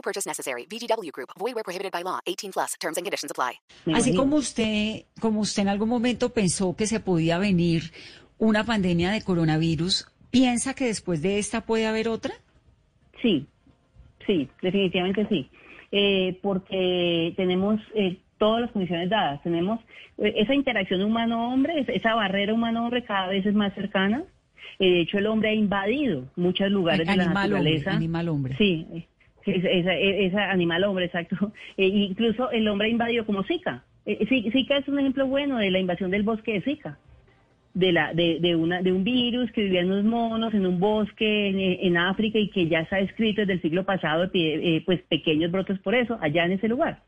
No purchase necessary. VGW Group. Void where prohibited by law. 18 plus. Terms and conditions apply. Así como usted, como usted en algún momento pensó que se podía venir una pandemia de coronavirus, ¿piensa que después de esta puede haber otra? Sí, sí, definitivamente sí. Eh, porque tenemos eh, todas las condiciones dadas. Tenemos eh, esa interacción humano-hombre, es- esa barrera humano-hombre cada vez es más cercana. Eh, de hecho, el hombre ha invadido muchos lugares de la Animal hombre, naturaleza. animal hombre. Sí, eh, esa, animal hombre, exacto. Eh, incluso el hombre ha invadido como Zika. Eh, Zi- Zika es un ejemplo bueno de la invasión del bosque de Zika. De, la, de, de, una, de un virus que vivía en unos monos, en un bosque en, en África y que ya está escrito desde el siglo pasado, eh, pues pequeños brotes por eso, allá en ese lugar.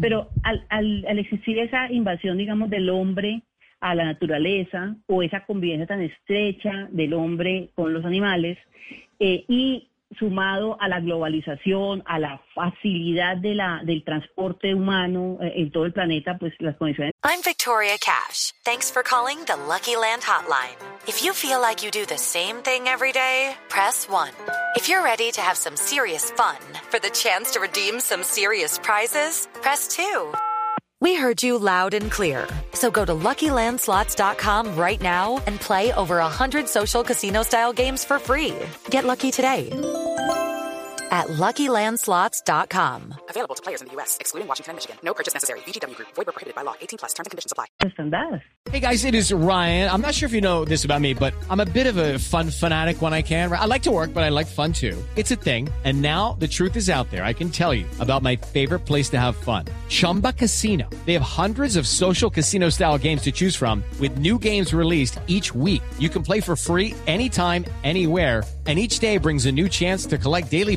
Pero al, al, al existir esa invasión, digamos, del hombre a la naturaleza o esa convivencia tan estrecha del hombre con los animales eh, y sumado a la globalización, a la facilidad de la, del transporte humano eh, en todo el planeta, pues las condiciones I'm Victoria Cash. Thanks for calling the Lucky Land Hotline. If you feel like you do the same thing every day, press 1. If you're ready to have some serious fun for the chance to redeem some serious prizes, press 2. We heard you loud and clear. So go to LuckyLandSlots.com right now and play over 100 social casino style games for free. Get lucky today at LuckyLandSlots.com. Available to players in the U.S., excluding Washington and Michigan. No purchase necessary. VGW Group. Void where prohibited by law. 18 plus. Terms and conditions apply. están dadas. Hey guys, it is Ryan. I'm not sure if you know this about me, but I'm a bit of a fun fanatic when I can. I like to work, but I like fun too. It's a thing. And now the truth is out there. I can tell you about my favorite place to have fun. Chumba Casino. They have hundreds of social casino style games to choose from with new games released each week. You can play for free anytime, anywhere. And each day brings a new chance to collect daily